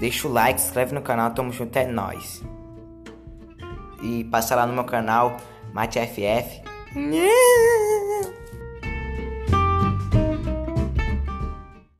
Deixa o like, se inscreve no canal, tamo junto, é nóis. E passa lá no meu canal, MateFF.